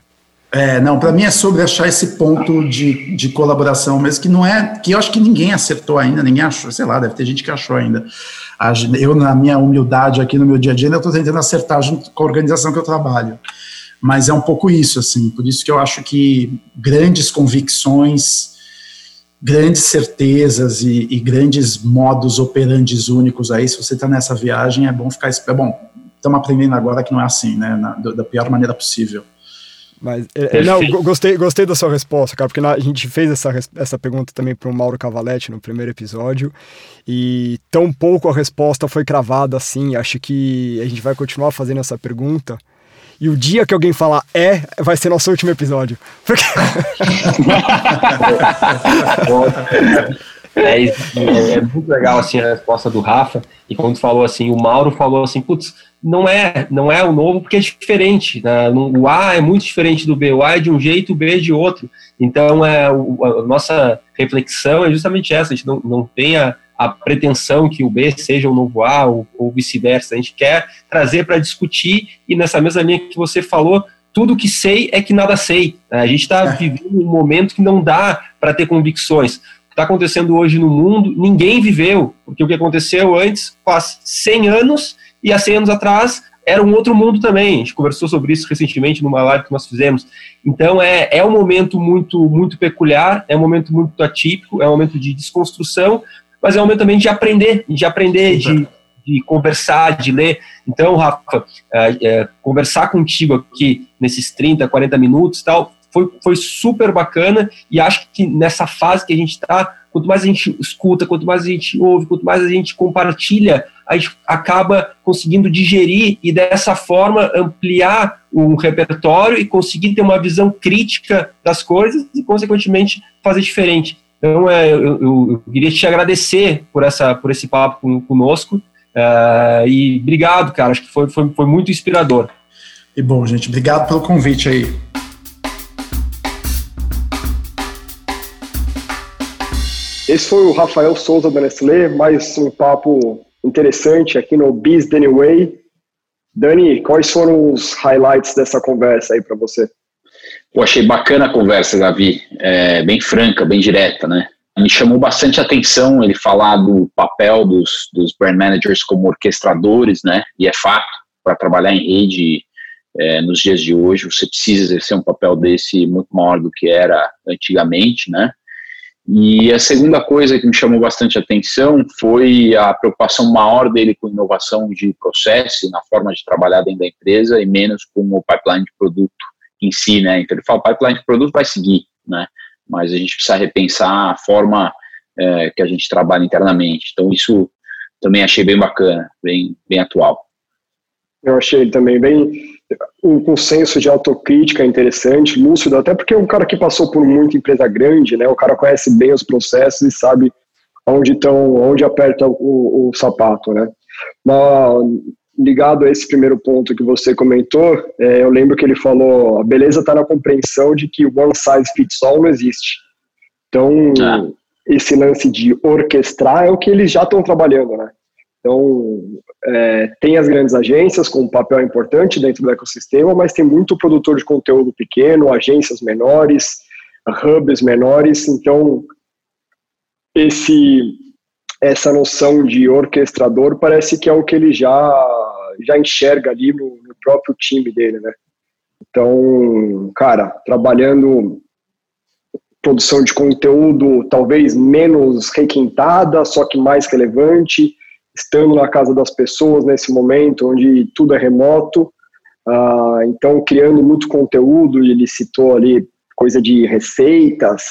É, não, para mim é sobre achar esse ponto de, de colaboração, mas que não é, que eu acho que ninguém acertou ainda, ninguém achou, sei lá, deve ter gente que achou ainda. Eu, na minha humildade aqui no meu dia a dia, ainda estou tentando acertar junto com a organização que eu trabalho. Mas é um pouco isso, assim, por isso que eu acho que grandes convicções, grandes certezas e, e grandes modos operandes únicos aí, se você está nessa viagem, é bom ficar. É bom, estamos aprendendo agora que não é assim, né, na, da pior maneira possível. Mas, é, é não, gostei, gostei da sua resposta, cara, porque na, a gente fez essa, essa pergunta também para o Mauro Cavaletti no primeiro episódio, e tão pouco a resposta foi cravada assim. Acho que a gente vai continuar fazendo essa pergunta. E o dia que alguém falar é, vai ser nosso último episódio. Porque... é, é, é, muito legal assim a resposta do Rafa. E quando falou assim, o Mauro falou assim, putz, não é, não é o novo porque é diferente. Né? O A é muito diferente do B, o A é de um jeito, o B é de outro. Então, é, a nossa reflexão é justamente essa, a gente não, não tem a, a pretensão que o B seja o novo A ou, ou vice-versa. A gente quer trazer para discutir e nessa mesma linha que você falou, tudo que sei é que nada sei. A gente está é. vivendo um momento que não dá para ter convicções. Está acontecendo hoje no mundo, ninguém viveu, porque o que aconteceu antes faz 100 anos e há 100 anos atrás era um outro mundo também. A gente conversou sobre isso recentemente numa live que nós fizemos. Então é, é um momento muito muito peculiar, é um momento muito atípico, é um momento de desconstrução, mas é um momento também de aprender, de aprender, de, de conversar, de ler. Então, Rafa, é, é, conversar contigo aqui nesses 30, 40 minutos tal, foi, foi super bacana e acho que nessa fase que a gente está, quanto mais a gente escuta, quanto mais a gente ouve, quanto mais a gente compartilha, a gente acaba conseguindo digerir e dessa forma ampliar um repertório e conseguir ter uma visão crítica das coisas e, consequentemente, fazer diferente. Então, é, eu, eu, queria te agradecer por, essa, por esse papo conosco é, e obrigado, cara. Acho que foi, foi, foi muito inspirador. E bom, gente, obrigado pelo convite aí. Esse foi o Rafael Souza da Nestlé, mais um papo interessante aqui no Biz Anyway. Dani, quais foram os highlights dessa conversa aí para você? Eu achei bacana a conversa, Davi, é, bem franca, bem direta, né? Me chamou bastante atenção ele falar do papel dos, dos brand managers como orquestradores, né? E é fato, para trabalhar em rede é, nos dias de hoje, você precisa exercer um papel desse muito maior do que era antigamente, né? E a segunda coisa que me chamou bastante atenção foi a preocupação maior dele com inovação de processo na forma de trabalhar dentro da empresa e menos com o pipeline de produto em si, né? Então ele fala, o pipeline de produto vai seguir, né? Mas a gente precisa repensar a forma é, que a gente trabalha internamente. Então isso também achei bem bacana, bem, bem atual. Eu achei também bem um consenso de autocrítica interessante, lúcido, até porque é um cara que passou por muita empresa grande, né? O cara conhece bem os processos e sabe onde estão, onde aperta o, o sapato, né? Mas, ligado a esse primeiro ponto que você comentou, é, eu lembro que ele falou: a beleza está na compreensão de que one size fits all não existe. Então, ah. esse lance de orquestrar é o que eles já estão trabalhando, né? Então, é, tem as grandes agências com um papel importante dentro do ecossistema, mas tem muito produtor de conteúdo pequeno, agências menores, hubs menores. Então, esse, essa noção de orquestrador parece que é o que ele já, já enxerga ali no, no próprio time dele, né? Então, cara, trabalhando produção de conteúdo talvez menos requintada, só que mais relevante, estando na casa das pessoas nesse momento, onde tudo é remoto, uh, então criando muito conteúdo, ele citou ali coisa de receitas,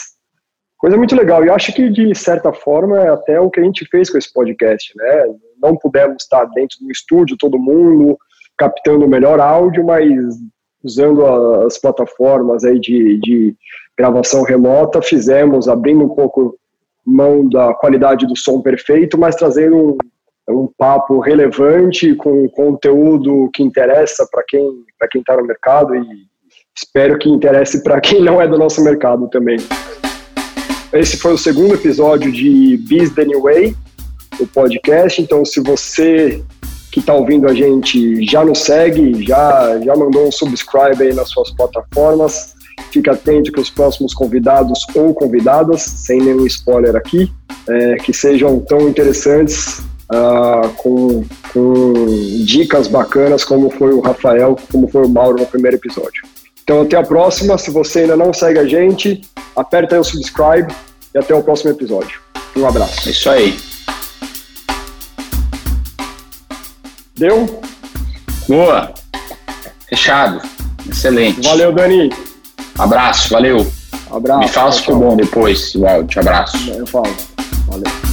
coisa muito legal. E acho que, de certa forma, é até o que a gente fez com esse podcast, né? Não pudemos estar dentro do estúdio, todo mundo, captando o melhor áudio, mas usando as plataformas aí de, de gravação remota, fizemos, abrindo um pouco mão da qualidade do som perfeito, mas trazendo um, um papo relevante, com conteúdo que interessa para quem para quem está no mercado e espero que interesse para quem não é do nosso mercado também. Esse foi o segundo episódio de Biz the New Way, o podcast. Então, se você que está ouvindo a gente já nos segue, já, já mandou um subscribe aí nas suas plataformas, fica atento que os próximos convidados ou convidadas, sem nenhum spoiler aqui, é, que sejam tão interessantes uh, com, com dicas bacanas, como foi o Rafael, como foi o Mauro no primeiro episódio. Então, até a próxima. Se você ainda não segue a gente, aperta aí o subscribe e até o próximo episódio. Um abraço. É isso aí. Deu? Boa. Fechado. Excelente. Valeu, Dani. Abraço, valeu. Abraço. Me fala se ficou bom depois o áudio. Abraço. Eu falo. Valeu.